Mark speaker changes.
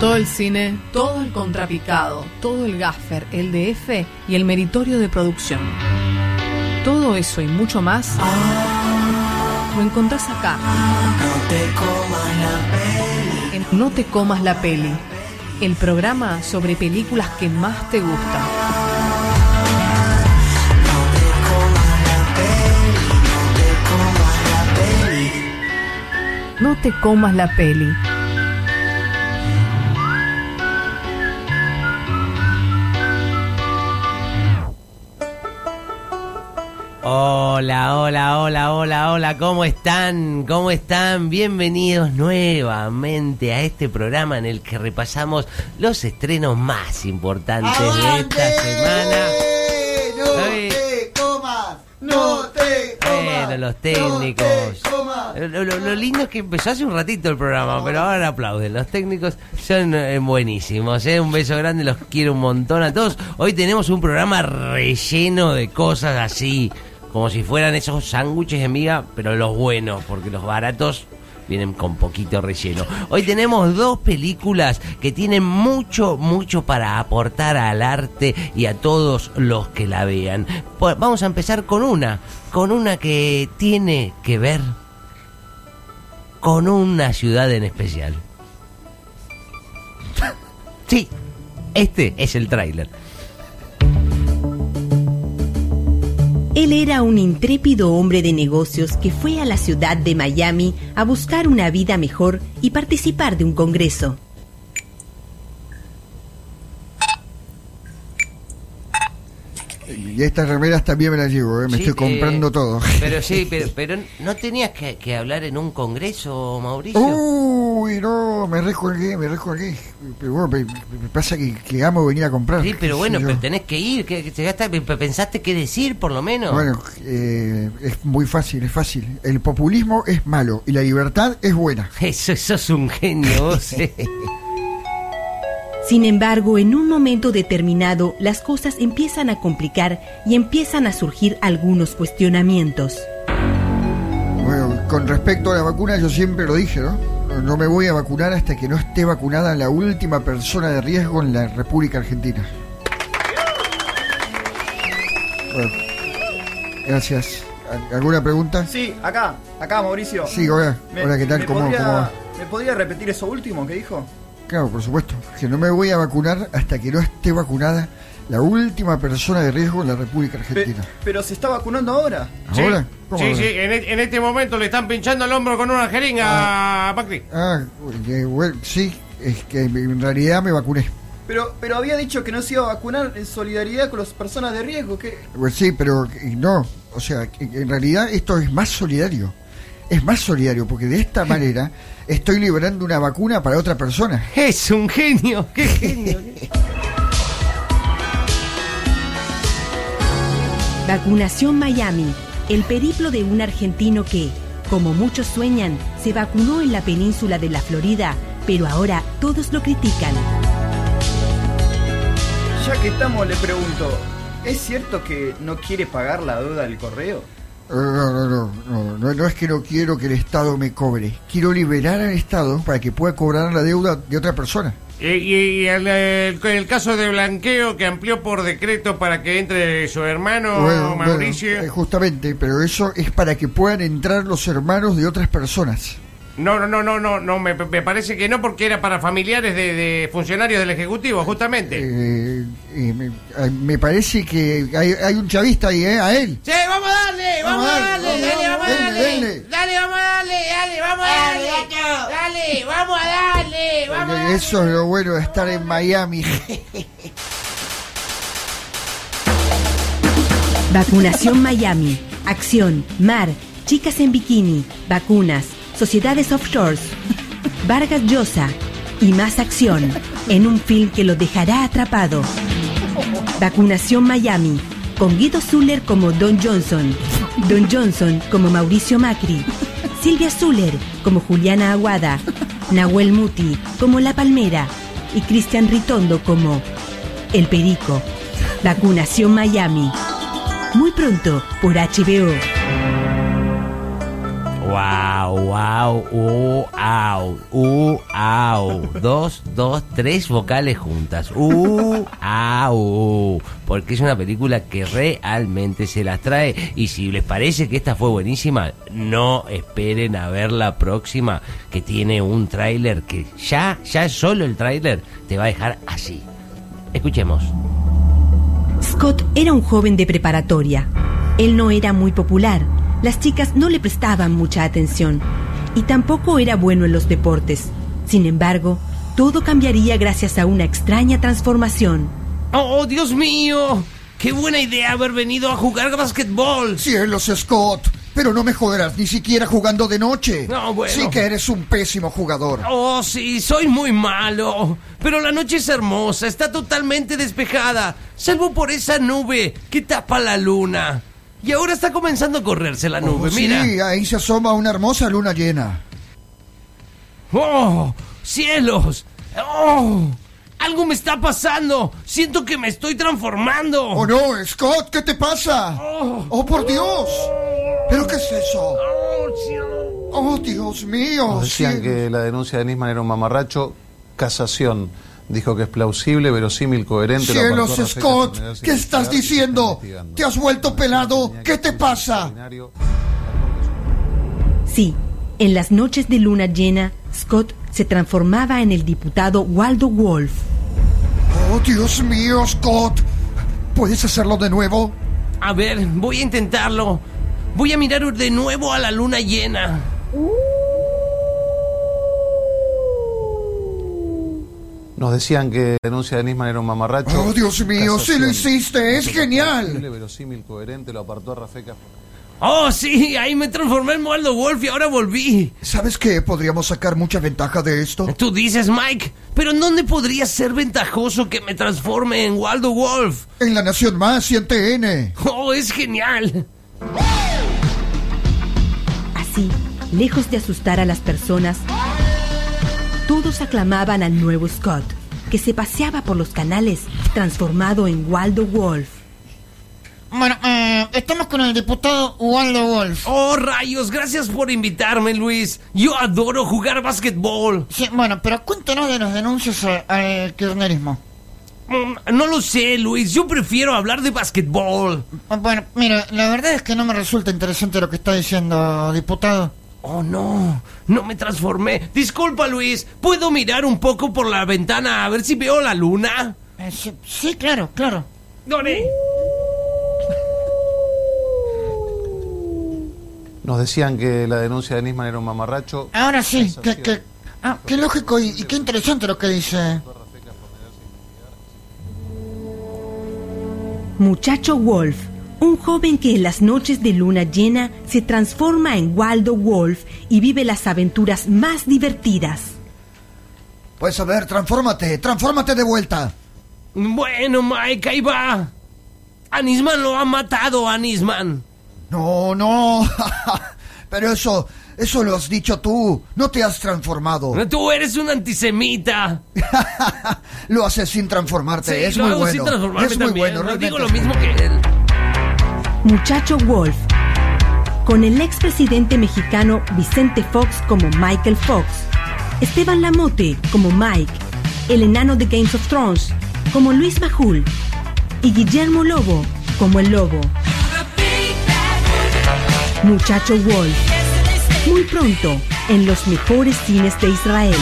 Speaker 1: Todo el cine, todo el contrapicado, todo el gaffer, el DF y el meritorio de producción. Todo eso y mucho más lo encontrás acá. En No te comas la peli, el programa sobre películas que más te gustan. No te comas la peli.
Speaker 2: Hola, hola, hola, hola, hola, ¿cómo están? ¿Cómo están? Bienvenidos nuevamente a este programa en el que repasamos los estrenos más importantes de esta semana.
Speaker 3: ¡No te comas! ¡No te comas!
Speaker 2: Bueno, los técnicos. Lo lindo es que empezó hace un ratito el programa, pero ahora aplauden. Los técnicos son eh, buenísimos. ¿eh? Un beso grande, los quiero un montón a todos. Hoy tenemos un programa relleno de cosas así, como si fueran esos sándwiches de miga, pero los buenos, porque los baratos vienen con poquito relleno. Hoy tenemos dos películas que tienen mucho, mucho para aportar al arte y a todos los que la vean. Pues vamos a empezar con una, con una que tiene que ver con una ciudad en especial. Sí, este es el tráiler.
Speaker 4: Él era un intrépido hombre de negocios que fue a la ciudad de Miami a buscar una vida mejor y participar de un congreso.
Speaker 3: Y estas remeras también me las llevo, ¿eh? me
Speaker 2: Sí,
Speaker 3: estoy comprando
Speaker 2: eh,
Speaker 3: todo.
Speaker 2: Pero sí, pero, pero no tenías que, que hablar en un congreso, Mauricio.
Speaker 3: Uy, no, me recolgué, me recolgué. Pero bueno, me, me pasa que, que amo venir a comprar.
Speaker 2: Sí, pero bueno, pero tenés que ir, que, que pensaste qué decir por lo menos.
Speaker 3: Bueno, eh, es muy fácil, es fácil. El populismo es malo y la libertad es buena.
Speaker 2: Eso, eso es un genio, vos, eh.
Speaker 4: Sin embargo, en un momento determinado, las cosas empiezan a complicar y empiezan a surgir algunos cuestionamientos.
Speaker 3: Bueno, con respecto a la vacuna, yo siempre lo dije, ¿no? No- me voy a vacunar hasta que no esté vacunada la última persona de riesgo en la República Argentina. Bueno, gracias. ¿Al- ¿Alguna pregunta?
Speaker 5: Sí, acá, acá Mauricio.
Speaker 3: Sí, hola.
Speaker 5: Me-
Speaker 3: Hola, ¿qué tal?
Speaker 5: me
Speaker 3: ¿Cómo,
Speaker 5: podría-
Speaker 3: cómo va?
Speaker 5: ¿Me podría repetir eso último que dijo?
Speaker 3: Claro, por supuesto. Que no me voy a vacunar hasta que no esté vacunada la última persona de riesgo en la República
Speaker 5: Pe-
Speaker 3: Argentina.
Speaker 5: pero se está vacunando ahora.
Speaker 3: ¿Ahora? ¿Cómo
Speaker 6: Sí,
Speaker 3: ahora?
Speaker 6: sí, en, e- en este momento le están pinchando el hombro con una jeringa a Macri.
Speaker 3: Ah, eh, bueno, sí, es que en realidad me vacuné.
Speaker 5: Pero, pero había dicho que no se iba a vacunar en solidaridad con las personas de riesgo. ¿qué?
Speaker 3: Pues sí, pero no. O sea, que- que en realidad esto es más solidario. Es más solidario porque de esta manera estoy liberando una vacuna para otra persona.
Speaker 2: Es un genio, qué genio.
Speaker 4: Vacunación Miami, el periplo de un argentino que, como muchos sueñan, se vacunó en la península de la Florida, pero ahora todos lo critican.
Speaker 5: Ya que estamos, le pregunto: ¿es cierto que no quiere pagar la deuda del correo?
Speaker 3: No, no, no, no, no, es que no quiero que el Estado me cobre. Quiero liberar al Estado para que pueda cobrar la deuda de otra persona.
Speaker 6: Y, y- y el, el- el caso de blanqueo que amplió por decreto para que entre su hermano
Speaker 3: Bueno,
Speaker 6: Mauricio.
Speaker 3: eh, justamente, pero eso es para que puedan entrar los hermanos de otras personas.
Speaker 6: No, no, no, no, no, no me, me parece que no porque era para familiares de, de funcionarios del Ejecutivo, justamente.
Speaker 3: Eh, eh, me, eh, me parece que hay, hay un chavista ahí, ¿eh? A él.
Speaker 6: Sí, vamos a darle, vamos, a darle,
Speaker 3: vamos,
Speaker 6: dale, vamos a darle.
Speaker 3: denle.
Speaker 6: Dale, vamos a darle, dale, vamos a darle. Dale, vamos a darle, vamos a darle.
Speaker 3: Eso es lo bueno de estar en Miami.
Speaker 4: Vacunación Miami, acción, mar, chicas en bikini, vacunas, sociedades offshores, Vargas Llosa y más acción en un film que lo dejará atrapado. Vacunación Miami, con Guido Zuller como Don Johnson, Don Johnson como Mauricio Macri, Silvia Zuller como Juliana Aguada, Nahuel Muti como La Palmera y Cristian Ritondo como El Perico. Vacunación Miami. Muy pronto por HBO.
Speaker 2: Wow, u, au, u, au. Dos, dos, tres vocales juntas. Au. Porque es una película que realmente se las trae. Y si les parece que esta fue buenísima, no esperen a ver la próxima, que tiene un tráiler que ya, ya solo el tráiler te va a dejar así. Escuchemos.
Speaker 4: Scott era un joven de preparatoria. Él no era muy popular. Las chicas no le prestaban mucha atención. Y tampoco era bueno en los deportes. Sin embargo, todo cambiaría gracias a una extraña transformación.
Speaker 2: ¡Oh, Dios mío! ¡Qué buena idea haber venido a jugar basquetbol!
Speaker 3: Cielos, Scott. Pero no me joderás ni siquiera jugando de noche.
Speaker 2: No, bueno.
Speaker 3: Sí que eres un pésimo jugador.
Speaker 2: Oh, sí, soy muy malo. Pero la noche es hermosa, está totalmente despejada, salvo por esa nube que tapa la luna. Y ahora está comenzando a correrse la nube,
Speaker 3: Oh,
Speaker 2: mira.
Speaker 3: Sí, ahí se asoma una hermosa luna llena.
Speaker 2: ¡Oh! ¡Cielos! ¡Oh! Algo me está pasando. Siento que me estoy transformando.
Speaker 3: Oh no, Scott, ¿qué te pasa?
Speaker 2: Oh.
Speaker 3: Oh, por Dios. ¿Pero qué es eso?
Speaker 2: Oh, cielo.
Speaker 3: Oh, Dios mío.
Speaker 7: Nos decían
Speaker 3: cielos.
Speaker 7: que la denuncia de Nisman era un mamarracho. Casación. Dijo que es plausible, verosímil, coherente. lo
Speaker 3: Cielos, Scott, ¿qué estás diciendo? ¿Te has vuelto pelado? ¿Qué te pasa?
Speaker 4: Sí, en las noches de luna llena, Scott se transformaba en el diputado Waldo Wolf.
Speaker 3: Oh, Dios mío, Scott. ¿Puedes hacerlo de nuevo?
Speaker 2: A ver, voy a intentarlo. Voy a mirar de nuevo a la luna llena.
Speaker 7: Nos decían que la denuncia de Nisman era un mamarracho.
Speaker 3: Oh, Dios mío, sí lo
Speaker 7: Casación.
Speaker 3: hiciste, es genial.
Speaker 7: plausible, verosímil, coherente, lo apartó a Rafeca.
Speaker 2: Oh, sí, ahí me transformé en Waldo Wolf y ahora volví.
Speaker 3: ¿Sabes qué? Podríamos sacar mucha ventaja de esto.
Speaker 2: Tú dices, Mike, pero ¿en dónde podría ser ventajoso que me transforme en Waldo Wolf?
Speaker 3: En la Nación Más y en TN.
Speaker 2: Oh, es genial.
Speaker 4: Así, lejos de asustar a las personas, todos aclamaban al nuevo Scott, que se paseaba por los canales transformado en Waldo Wolf.
Speaker 8: Bueno, eh, estamos con el diputado Waldo Wolf.
Speaker 2: Oh, rayos, gracias por invitarme, Luis. Yo adoro jugar básquetbol.
Speaker 8: Sí, bueno, pero cuéntanos de las denuncias a- al kirchnerismo.
Speaker 2: Mm, No lo sé, Luis, yo prefiero hablar de básquetbol.
Speaker 8: Bueno, mira, la verdad es que no me resulta interesante lo que está diciendo, diputado.
Speaker 2: Oh, no, no me transformé. Disculpa, Luis, ¿puedo mirar un poco por la ventana a ver si veo la luna?
Speaker 8: Eh, sí, sí, claro, claro.
Speaker 2: Dore.
Speaker 7: Nos decían que la denuncia de Nisman era un mamarracho.
Speaker 8: Ahora sí, que, que- ah, qué lógico y, y qué interesante lo que dice.
Speaker 4: Muchacho Wolf, un joven que en las noches de luna llena se transforma en Waldo Wolf y vive las aventuras más divertidas.
Speaker 3: Pues a ver, transfórmate, transfórmate de vuelta.
Speaker 2: Bueno, Mike, ahí va. Anisman lo ha matado, Anisman.
Speaker 3: No, no. Pero eso, eso lo has dicho tú. No te has transformado.
Speaker 2: Tú eres un antisemita.
Speaker 3: lo haces sin transformarte.
Speaker 2: Sí,
Speaker 3: es
Speaker 2: lo
Speaker 3: muy
Speaker 2: hago sin
Speaker 3: bueno.
Speaker 2: transformarme
Speaker 3: Es muy
Speaker 2: también.
Speaker 3: bueno.
Speaker 2: No digo
Speaker 3: realmente
Speaker 2: lo
Speaker 3: es
Speaker 2: mismo que él.
Speaker 4: Muchacho Wolf, con el expresidente mexicano Vicente Fox como Michael Fox, Esteban Lamote como Mike, el enano de Games of Thrones como Luis Majul y Guillermo Lobo como el Lobo. Muchacho Wolf, muy pronto en los mejores cines de Israel.